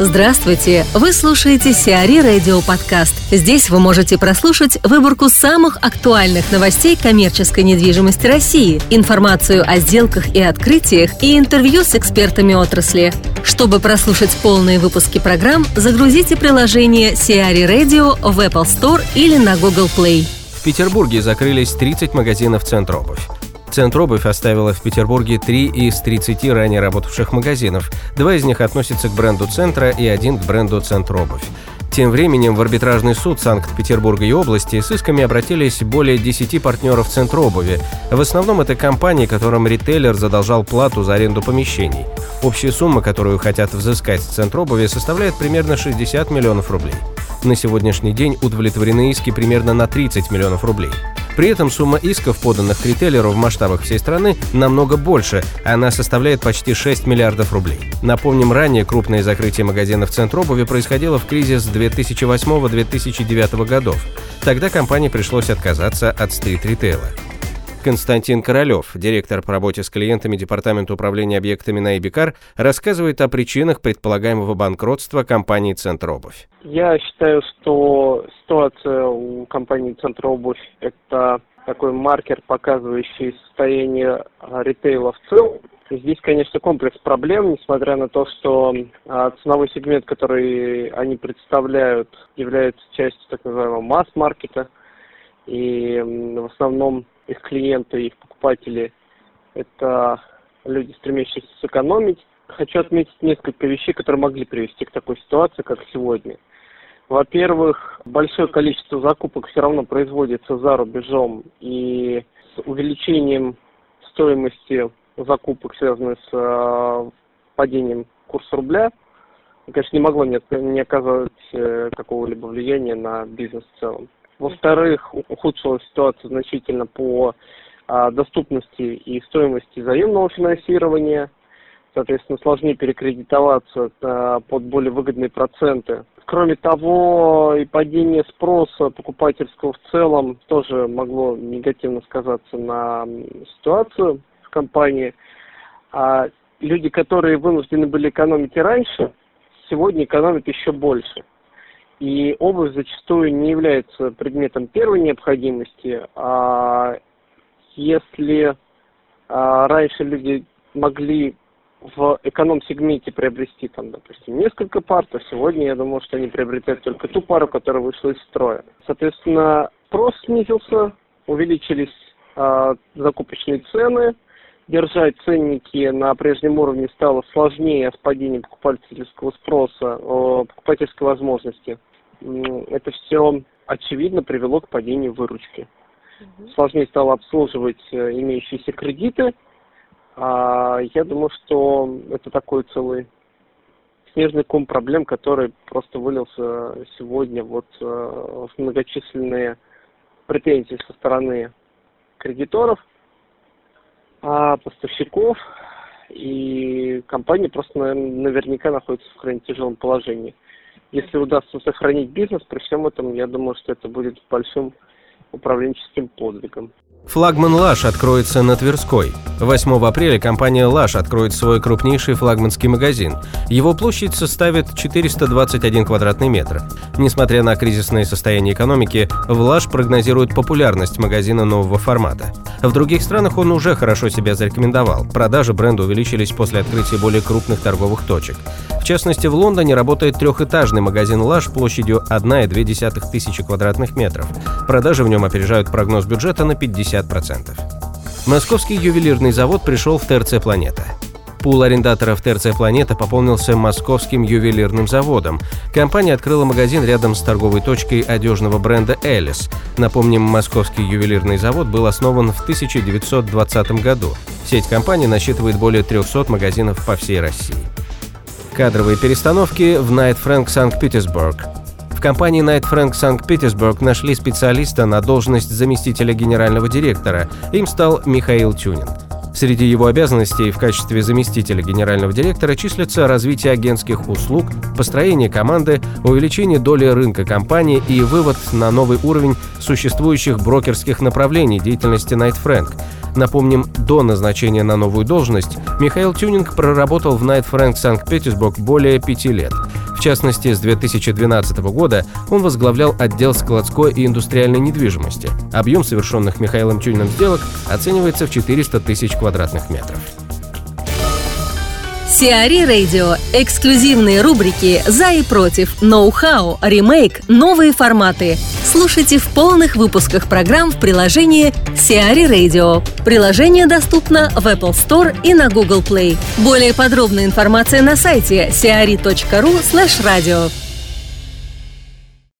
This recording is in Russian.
Здравствуйте! Вы слушаете Сиари Радио Подкаст. Здесь вы можете прослушать выборку самых актуальных новостей коммерческой недвижимости России, информацию о сделках и открытиях и интервью с экспертами отрасли. Чтобы прослушать полные выпуски программ, загрузите приложение Сиари Radio в Apple Store или на Google Play. В Петербурге закрылись 30 магазинов «Центробовь». Центробовь оставила в Петербурге три из 30 ранее работавших магазинов. Два из них относятся к бренду «Центра» и один к бренду «Центробовь». Тем временем в арбитражный суд Санкт-Петербурга и области с исками обратились более 10 партнеров Центра обуви. В основном это компании, которым ритейлер задолжал плату за аренду помещений. Общая сумма, которую хотят взыскать с Центра обуви, составляет примерно 60 миллионов рублей. На сегодняшний день удовлетворены иски примерно на 30 миллионов рублей. При этом сумма исков, поданных к ритейлеру в масштабах всей страны, намного больше. Она составляет почти 6 миллиардов рублей. Напомним, ранее крупное закрытие магазинов «Центр обуви» происходило в кризис 2008-2009 годов. Тогда компании пришлось отказаться от стрит-ритейла. Константин Королев, директор по работе с клиентами Департамента управления объектами на Ибикар, рассказывает о причинах предполагаемого банкротства компании «Центробовь». Я считаю, что ситуация у компании «Центробовь» – это такой маркер, показывающий состояние а, ритейла в целом. Здесь, конечно, комплекс проблем, несмотря на то, что а, ценовой сегмент, который они представляют, является частью так называемого масс-маркета. И в основном их клиенты, их покупатели – это люди, стремящиеся сэкономить. Хочу отметить несколько вещей, которые могли привести к такой ситуации, как сегодня. Во-первых, большое количество закупок все равно производится за рубежом, и с увеличением стоимости закупок, связанных с э, падением курса рубля, конечно, не могло не, не оказывать э, какого-либо влияния на бизнес в целом. Во-вторых, ухудшилась ситуация значительно по а, доступности и стоимости заемного финансирования. Соответственно, сложнее перекредитоваться а, под более выгодные проценты. Кроме того, и падение спроса покупательского в целом тоже могло негативно сказаться на ситуацию в компании. А люди, которые вынуждены были экономить и раньше, сегодня экономят еще больше. И обувь зачастую не является предметом первой необходимости, а если а, раньше люди могли в эконом-сегменте приобрести там, допустим, несколько пар, то сегодня я думаю, что они приобретают только ту пару, которая вышла из строя. Соответственно, спрос снизился, увеличились э, закупочные цены, держать ценники на прежнем уровне стало сложнее с падением покупательского спроса, покупательской возможности. Это все очевидно привело к падению выручки. Угу. Сложнее стало обслуживать э, имеющиеся кредиты. А я думаю, что это такой целый снежный ком проблем, который просто вылился сегодня вот э, в многочисленные претензии со стороны кредиторов – поставщиков, и компания просто наверняка находится в крайне тяжелом положении. Если удастся сохранить бизнес, при всем этом, я думаю, что это будет большим управленческим подвигом. Флагман «Лаш» откроется на Тверской. 8 апреля компания «Лаш» откроет свой крупнейший флагманский магазин. Его площадь составит 421 квадратный метр. Несмотря на кризисное состояние экономики, в «Лаш» прогнозирует популярность магазина нового формата. В других странах он уже хорошо себя зарекомендовал. Продажи бренда увеличились после открытия более крупных торговых точек. В частности, в Лондоне работает трехэтажный магазин «Лаш» площадью 1,2 тысячи квадратных метров. Продажи в нем опережают прогноз бюджета на 50%. Московский ювелирный завод пришел в ТРЦ «Планета». Пул арендаторов ТРЦ «Планета» пополнился московским ювелирным заводом. Компания открыла магазин рядом с торговой точкой одежного бренда «Элис». Напомним, московский ювелирный завод был основан в 1920 году. Сеть компании насчитывает более 300 магазинов по всей России. Кадровые перестановки в Night Frank Санкт-Петербург. Компании Night Frank Санкт-Петербург нашли специалиста на должность заместителя генерального директора. Им стал Михаил Тюнин. Среди его обязанностей в качестве заместителя генерального директора числятся развитие агентских услуг, построение команды, увеличение доли рынка компании и вывод на новый уровень существующих брокерских направлений деятельности Night Frank. Напомним, до назначения на новую должность Михаил Тюнинг проработал в Night Frank Санкт-Петербург более пяти лет. частности, с 2012 года он возглавлял отдел складской и индустриальной недвижимости. Объем совершенных Михаилом Тюниным сделок оценивается в 400 тысяч квадратных метров. Сиари Радио. Эксклюзивные рубрики «За и против», «Ноу-хау», «Ремейк», «Новые форматы». Слушайте в полных выпусках программ в приложении Сиари Radio. Приложение доступно в Apple Store и на Google Play. Более подробная информация на сайте siari.ru slash radio.